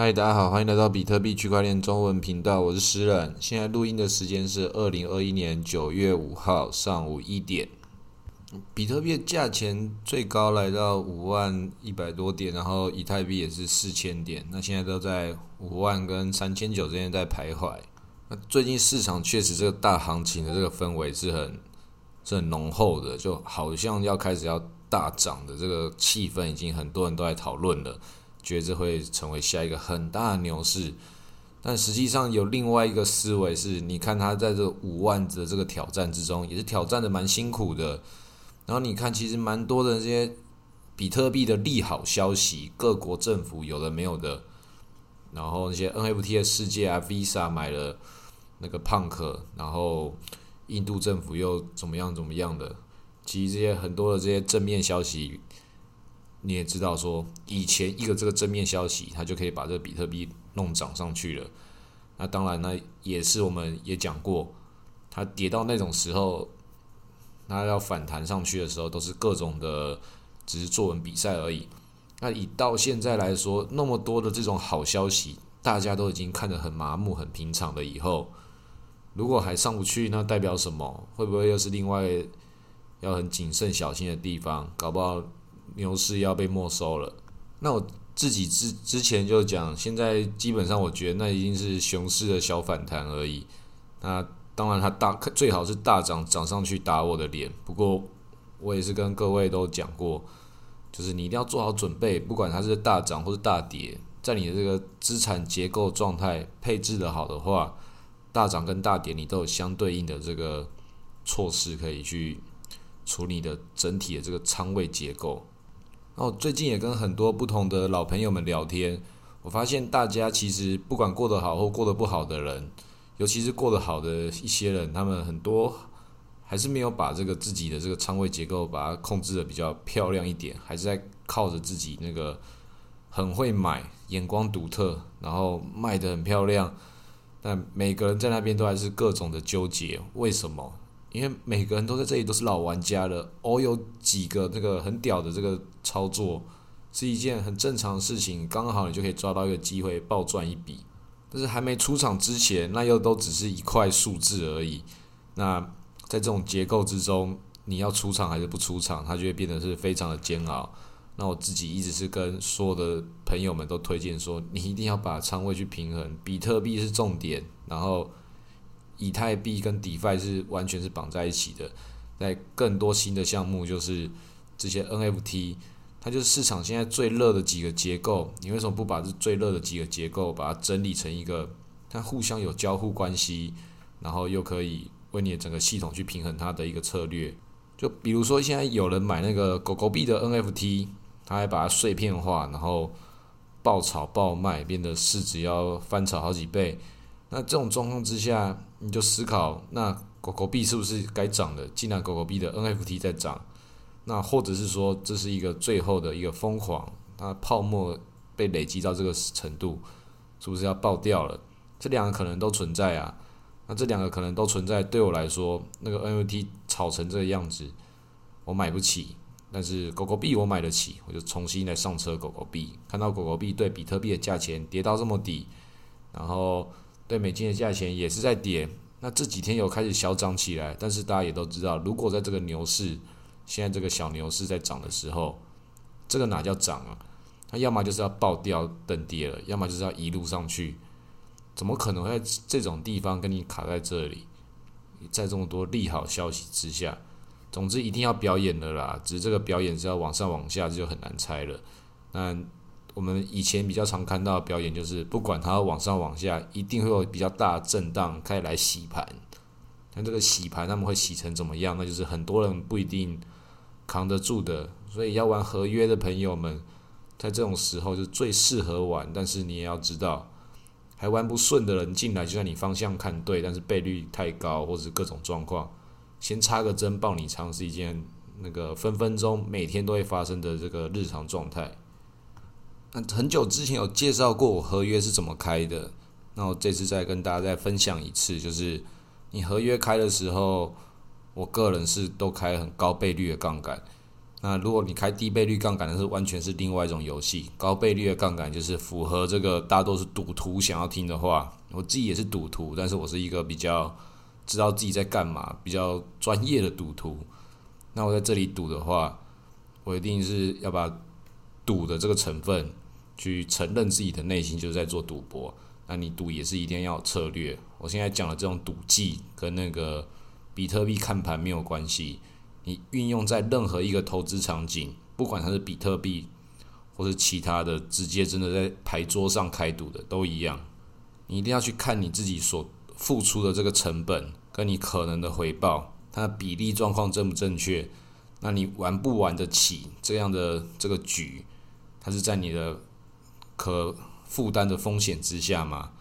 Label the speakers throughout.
Speaker 1: 嗨，大家好，欢迎来到比特币区块链中文频道，我是诗人。现在录音的时间是二零二一年九月五号上午一点。比特币的价钱最高来到五万一百多点，然后以太币也是四千点，那现在都在五万跟三千九之间在徘徊。那最近市场确实这个大行情的这个氛围是很是很浓厚的，就好像要开始要大涨的这个气氛，已经很多人都在讨论了。觉得这会成为下一个很大的牛市，但实际上有另外一个思维是，你看他在这五万的这个挑战之中，也是挑战的蛮辛苦的。然后你看，其实蛮多的这些比特币的利好消息，各国政府有的没有的，然后那些 NFT 的世界啊，Visa 买了那个 Punk，然后印度政府又怎么样怎么样的，其实这些很多的这些正面消息。你也知道，说以前一个这个正面消息，它就可以把这个比特币弄涨上去了。那当然，呢，也是我们也讲过，它跌到那种时候，它要反弹上去的时候，都是各种的只是作文比赛而已。那以到现在来说，那么多的这种好消息，大家都已经看得很麻木、很平常的以后，如果还上不去，那代表什么？会不会又是另外要很谨慎小心的地方？搞不好。牛市要被没收了，那我自己之之前就讲，现在基本上我觉得那已经是熊市的小反弹而已。那当然它大最好是大涨涨上去打我的脸。不过我也是跟各位都讲过，就是你一定要做好准备，不管它是大涨或是大跌，在你的这个资产结构状态配置的好的话，大涨跟大跌你都有相对应的这个措施可以去处理的整体的这个仓位结构。然后，最近也跟很多不同的老朋友们聊天，我发现大家其实不管过得好或过得不好的人，尤其是过得好的一些人，他们很多还是没有把这个自己的这个仓位结构把它控制的比较漂亮一点，还是在靠着自己那个很会买、眼光独特，然后卖的很漂亮。但每个人在那边都还是各种的纠结，为什么？因为每个人都在这里都是老玩家了，偶有几个这个很屌的这个操作，是一件很正常的事情，刚好你就可以抓到一个机会暴赚一笔。但是还没出场之前，那又都只是一块数字而已。那在这种结构之中，你要出场还是不出场，它就会变得是非常的煎熬。那我自己一直是跟所有的朋友们都推荐说，你一定要把仓位去平衡，比特币是重点，然后。以太币跟 DeFi 是完全是绑在一起的，在更多新的项目就是这些 NFT，它就是市场现在最热的几个结构。你为什么不把这最热的几个结构把它整理成一个它互相有交互关系，然后又可以为你的整个系统去平衡它的一个策略？就比如说现在有人买那个狗狗币的 NFT，他还把它碎片化，然后爆炒爆卖，变得市值要翻炒好几倍。那这种状况之下，你就思考，那狗狗币是不是该涨的？既然狗狗币的 NFT 在涨，那或者是说这是一个最后的一个疯狂，它泡沫被累积到这个程度，是不是要爆掉了？这两个可能都存在啊。那这两个可能都存在，对我来说，那个 NFT 炒成这个样子，我买不起。但是狗狗币我买得起，我就重新来上车狗狗币。看到狗狗币对比特币的价钱跌到这么低，然后。对美金的价钱也是在跌，那这几天有开始小涨起来，但是大家也都知道，如果在这个牛市，现在这个小牛市在涨的时候，这个哪叫涨啊？它要么就是要爆掉等跌了，要么就是要一路上去，怎么可能会在这种地方跟你卡在这里？在这么多利好消息之下，总之一定要表演的啦，只是这个表演是要往上往下，这就很难猜了。那。我们以前比较常看到的表演，就是不管它往上往下，一定会有比较大的震荡，开始来洗盘。但这个洗盘他们会洗成怎么样？那就是很多人不一定扛得住的。所以要玩合约的朋友们，在这种时候就最适合玩。但是你也要知道，还玩不顺的人进来，就算你方向看对，但是倍率太高，或者各种状况，先插个针爆你仓是一件那个分分钟每天都会发生的这个日常状态。那很久之前有介绍过我合约是怎么开的，那我这次再跟大家再分享一次，就是你合约开的时候，我个人是都开很高倍率的杠杆，那如果你开低倍率杠杆，那是完全是另外一种游戏。高倍率的杠杆就是符合这个大多是赌徒想要听的话。我自己也是赌徒，但是我是一个比较知道自己在干嘛、比较专业的赌徒。那我在这里赌的话，我一定是要把赌的这个成分去承认自己的内心就是在做赌博。那你赌也是一定要有策略。我现在讲的这种赌技跟那个比特币看盘没有关系。你运用在任何一个投资场景，不管它是比特币或是其他的，直接真的在牌桌上开赌的都一样。你一定要去看你自己所付出的这个成本跟你可能的回报，它的比例状况正不正确？那你玩不玩得起这样的这个局？它是在你的可负担的风险之下吗？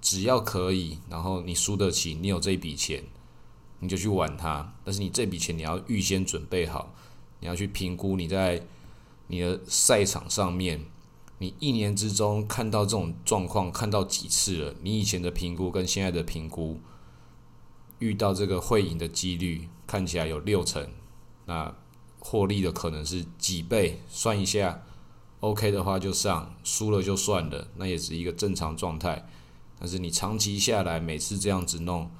Speaker 1: 只要可以，然后你输得起，你有这笔钱。你就去玩它，但是你这笔钱你要预先准备好，你要去评估你在你的赛场上面，你一年之中看到这种状况看到几次了？你以前的评估跟现在的评估，遇到这个会赢的几率看起来有六成，那获利的可能是几倍？算一下，OK 的话就上，输了就算了，那也是一个正常状态。但是你长期下来，每次这样子弄。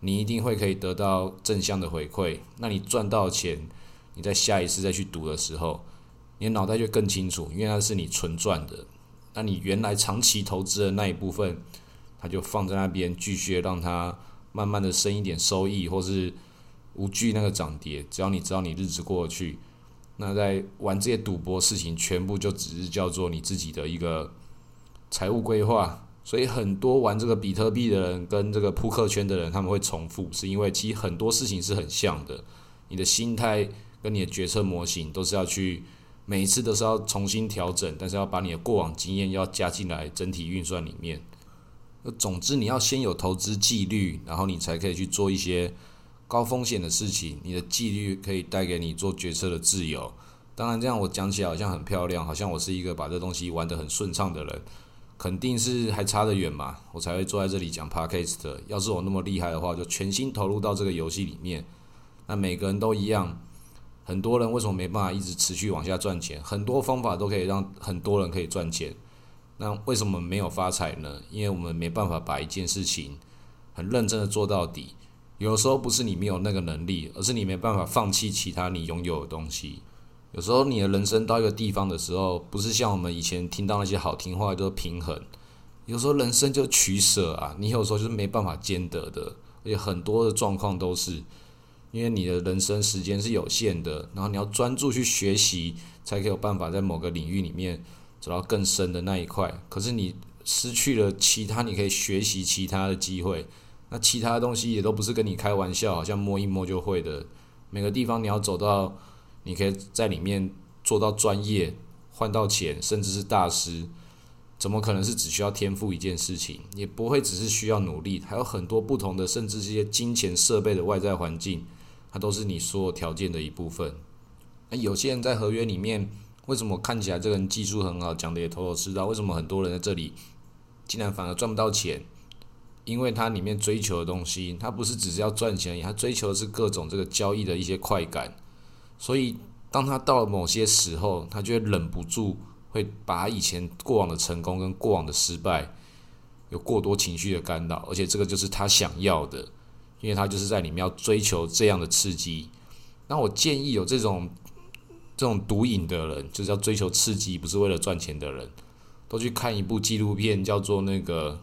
Speaker 1: 你一定会可以得到正向的回馈。那你赚到钱，你在下一次再去赌的时候，你的脑袋就更清楚，因为那是你纯赚的。那你原来长期投资的那一部分，它就放在那边，继续让它慢慢的生一点收益，或是无惧那个涨跌。只要你知道你日子过去，那在玩这些赌博事情，全部就只是叫做你自己的一个财务规划。所以很多玩这个比特币的人跟这个扑克圈的人，他们会重复，是因为其实很多事情是很像的。你的心态跟你的决策模型都是要去每一次都是要重新调整，但是要把你的过往经验要加进来整体运算里面。总之，你要先有投资纪律，然后你才可以去做一些高风险的事情。你的纪律可以带给你做决策的自由。当然，这样我讲起来好像很漂亮，好像我是一个把这东西玩得很顺畅的人。肯定是还差得远嘛，我才会坐在这里讲 podcast。要是我那么厉害的话，就全心投入到这个游戏里面。那每个人都一样，很多人为什么没办法一直持续往下赚钱？很多方法都可以让很多人可以赚钱。那为什么没有发财呢？因为我们没办法把一件事情很认真的做到底。有时候不是你没有那个能力，而是你没办法放弃其他你拥有的东西。有时候你的人生到一个地方的时候，不是像我们以前听到那些好听话，就是平衡。有时候人生就取舍啊，你有时候就是没办法兼得的，而且很多的状况都是，因为你的人生时间是有限的，然后你要专注去学习，才可以有办法在某个领域里面走到更深的那一块。可是你失去了其他你可以学习其他的机会，那其他的东西也都不是跟你开玩笑，好像摸一摸就会的。每个地方你要走到。你可以在里面做到专业，换到钱，甚至是大师，怎么可能是只需要天赋一件事情？也不会只是需要努力，还有很多不同的，甚至这些金钱设备的外在环境，它都是你所有条件的一部分。那有些人在合约里面，为什么看起来这个人技术很好，讲的也头头是道？为什么很多人在这里竟然反而赚不到钱？因为它里面追求的东西，它不是只是要赚钱而已，它追求的是各种这个交易的一些快感。所以，当他到了某些时候，他就会忍不住会把以前过往的成功跟过往的失败有过多情绪的干扰，而且这个就是他想要的，因为他就是在里面要追求这样的刺激。那我建议有这种这种毒瘾的人，就是要追求刺激，不是为了赚钱的人，都去看一部纪录片，叫做那个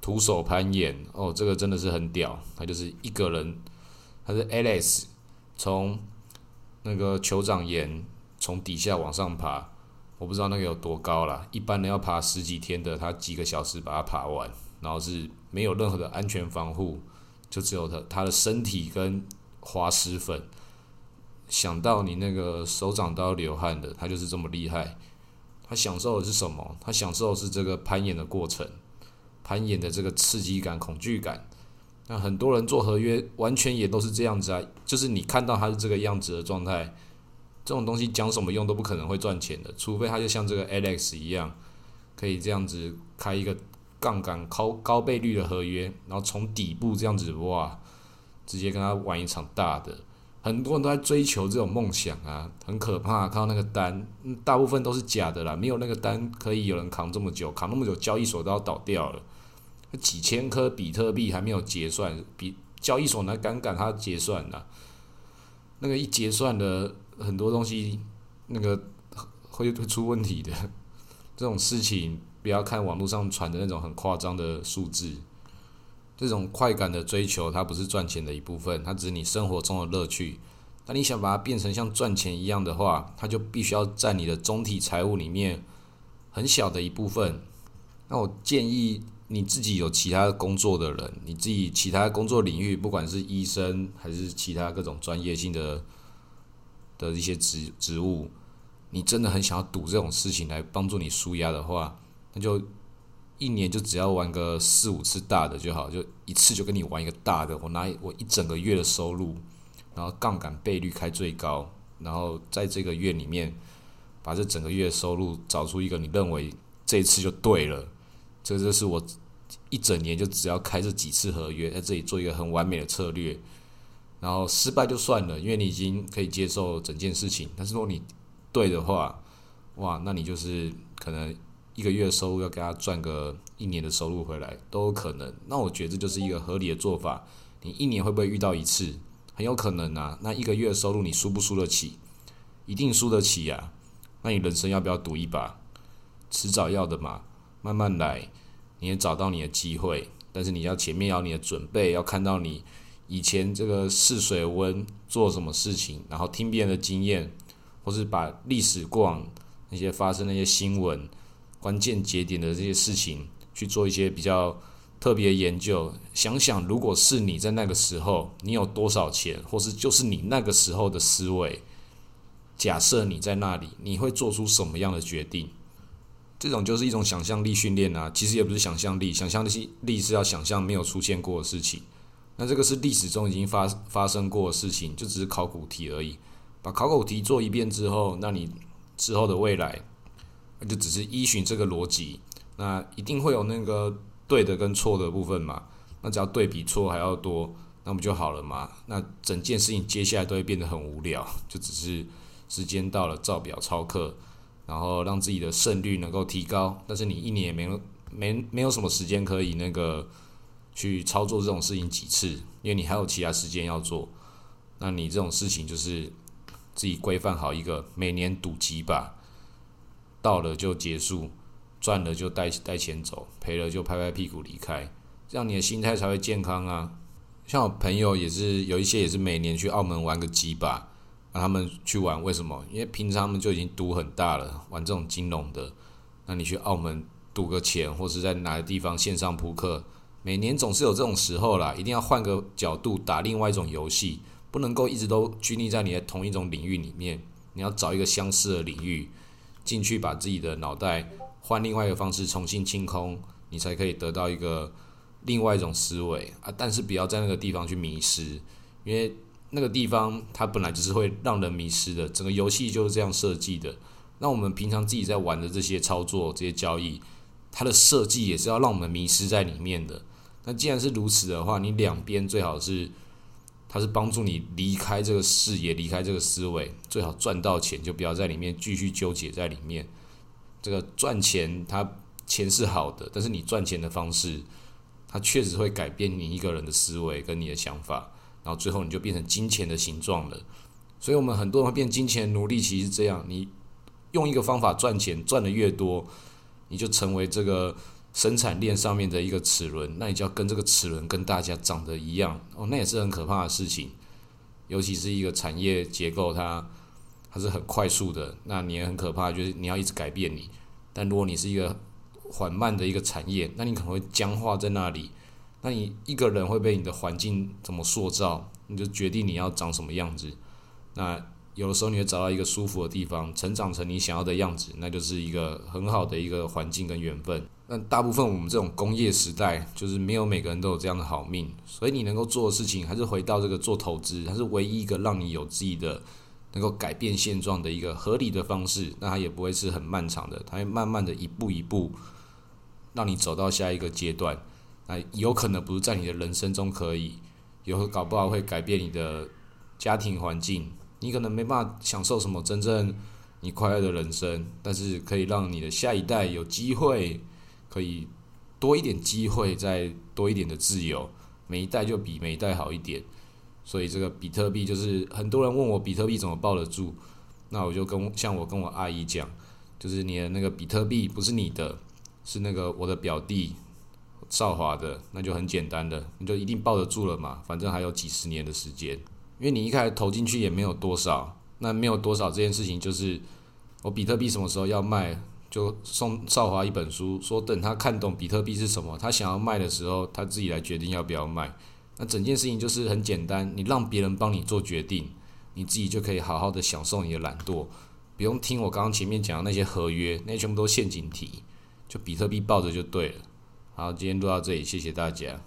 Speaker 1: 徒手攀岩。哦，这个真的是很屌，他就是一个人，他是 Alice 从。那个酋长岩从底下往上爬，我不知道那个有多高了。一般人要爬十几天的，他几个小时把它爬完，然后是没有任何的安全防护，就只有他他的身体跟滑石粉。想到你那个手掌都要流汗的，他就是这么厉害。他享受的是什么？他享受的是这个攀岩的过程，攀岩的这个刺激感、恐惧感。那很多人做合约，完全也都是这样子啊，就是你看到他是这个样子的状态，这种东西讲什么用都不可能会赚钱的，除非他就像这个 Alex 一样，可以这样子开一个杠杆高高倍率的合约，然后从底部这样子哇，直接跟他玩一场大的，很多人都在追求这种梦想啊，很可怕。看到那个单，大部分都是假的啦，没有那个单可以有人扛这么久，扛那么久，交易所都要倒掉了。几千颗比特币还没有结算，比交易所那敢赶它结算呢？那个一结算的很多东西，那个会会出问题的。这种事情不要看网络上传的那种很夸张的数字，这种快感的追求，它不是赚钱的一部分，它只是你生活中的乐趣。那你想把它变成像赚钱一样的话，它就必须要占你的总体财务里面很小的一部分。那我建议。你自己有其他工作的人，你自己其他工作领域，不管是医生还是其他各种专业性的的一些职职务，你真的很想要赌这种事情来帮助你舒压的话，那就一年就只要玩个四五次大的就好，就一次就跟你玩一个大的，我拿我一整个月的收入，然后杠杆倍率开最高，然后在这个月里面把这整个月收入找出一个你认为这一次就对了。这就是我一整年就只要开这几次合约，在这里做一个很完美的策略，然后失败就算了，因为你已经可以接受整件事情。但是如果你对的话，哇，那你就是可能一个月收入要给他赚个一年的收入回来都有可能。那我觉得这就是一个合理的做法。你一年会不会遇到一次？很有可能啊。那一个月收入你输不输得起？一定输得起呀。那你人生要不要赌一把？迟早要的嘛。慢慢来，你也找到你的机会，但是你要前面要你的准备，要看到你以前这个试水温做什么事情，然后听别人的经验，或是把历史过往那些发生那些新闻关键节点的这些事情去做一些比较特别研究，想想如果是你在那个时候，你有多少钱，或是就是你那个时候的思维，假设你在那里，你会做出什么样的决定？这种就是一种想象力训练啊，其实也不是想象力，想象力力是要想象没有出现过的事情。那这个是历史中已经发发生过的事情，就只是考古题而已。把考古题做一遍之后，那你之后的未来，那就只是依循这个逻辑，那一定会有那个对的跟错的部分嘛。那只要对比错还要多，那不就好了嘛？那整件事情接下来都会变得很无聊，就只是时间到了照表抄课。然后让自己的胜率能够提高，但是你一年也没没没有什么时间可以那个去操作这种事情几次，因为你还有其他时间要做。那你这种事情就是自己规范好一个每年赌几把，到了就结束，赚了就带带钱走，赔了就拍拍屁股离开，这样你的心态才会健康啊。像我朋友也是有一些也是每年去澳门玩个几把。让他们去玩，为什么？因为平常他们就已经赌很大了，玩这种金融的。那你去澳门赌个钱，或是在哪个地方线上扑克，每年总是有这种时候啦。一定要换个角度打另外一种游戏，不能够一直都拘泥在你的同一种领域里面。你要找一个相似的领域进去，把自己的脑袋换另外一个方式重新清空，你才可以得到一个另外一种思维啊。但是不要在那个地方去迷失，因为。那个地方它本来就是会让人迷失的，整个游戏就是这样设计的。那我们平常自己在玩的这些操作、这些交易，它的设计也是要让我们迷失在里面的。那既然是如此的话，你两边最好是，它是帮助你离开这个视野、离开这个思维，最好赚到钱就不要在里面继续纠结在里面。这个赚钱，它钱是好的，但是你赚钱的方式，它确实会改变你一个人的思维跟你的想法。然后最后你就变成金钱的形状了，所以我们很多人会变金钱奴隶，其实是这样。你用一个方法赚钱，赚的越多，你就成为这个生产链上面的一个齿轮，那你就要跟这个齿轮跟大家长得一样哦，那也是很可怕的事情。尤其是一个产业结构，它它是很快速的，那你也很可怕，就是你要一直改变你。但如果你是一个缓慢的一个产业，那你可能会僵化在那里。那你一个人会被你的环境怎么塑造，你就决定你要长什么样子。那有的时候你会找到一个舒服的地方，成长成你想要的样子，那就是一个很好的一个环境跟缘分。那大部分我们这种工业时代，就是没有每个人都有这样的好命，所以你能够做的事情，还是回到这个做投资，它是唯一一个让你有自己的能够改变现状的一个合理的方式。那它也不会是很漫长的，它会慢慢的一步一步让你走到下一个阶段。那有可能不是在你的人生中可以，有搞不好会改变你的家庭环境，你可能没办法享受什么真正你快乐的人生，但是可以让你的下一代有机会，可以多一点机会，再多一点的自由，每一代就比每一代好一点。所以这个比特币就是很多人问我比特币怎么抱得住，那我就跟像我跟我阿姨讲，就是你的那个比特币不是你的，是那个我的表弟少华的，那就很简单的，你就一定抱得住了嘛，反正还有几十年的时间，因为你一开始投进去也没有多少，那没有多少这件事情就是我比特币什么时候要卖，就送少华一本书，说等他看懂比特币是什么，他想要卖的时候，他自己来决定要不要卖。那整件事情就是很简单，你让别人帮你做决定，你自己就可以好好的享受你的懒惰，不用听我刚刚前面讲的那些合约，那些全部都陷阱题，就比特币抱着就对了。好，今天录到这里，谢谢大家。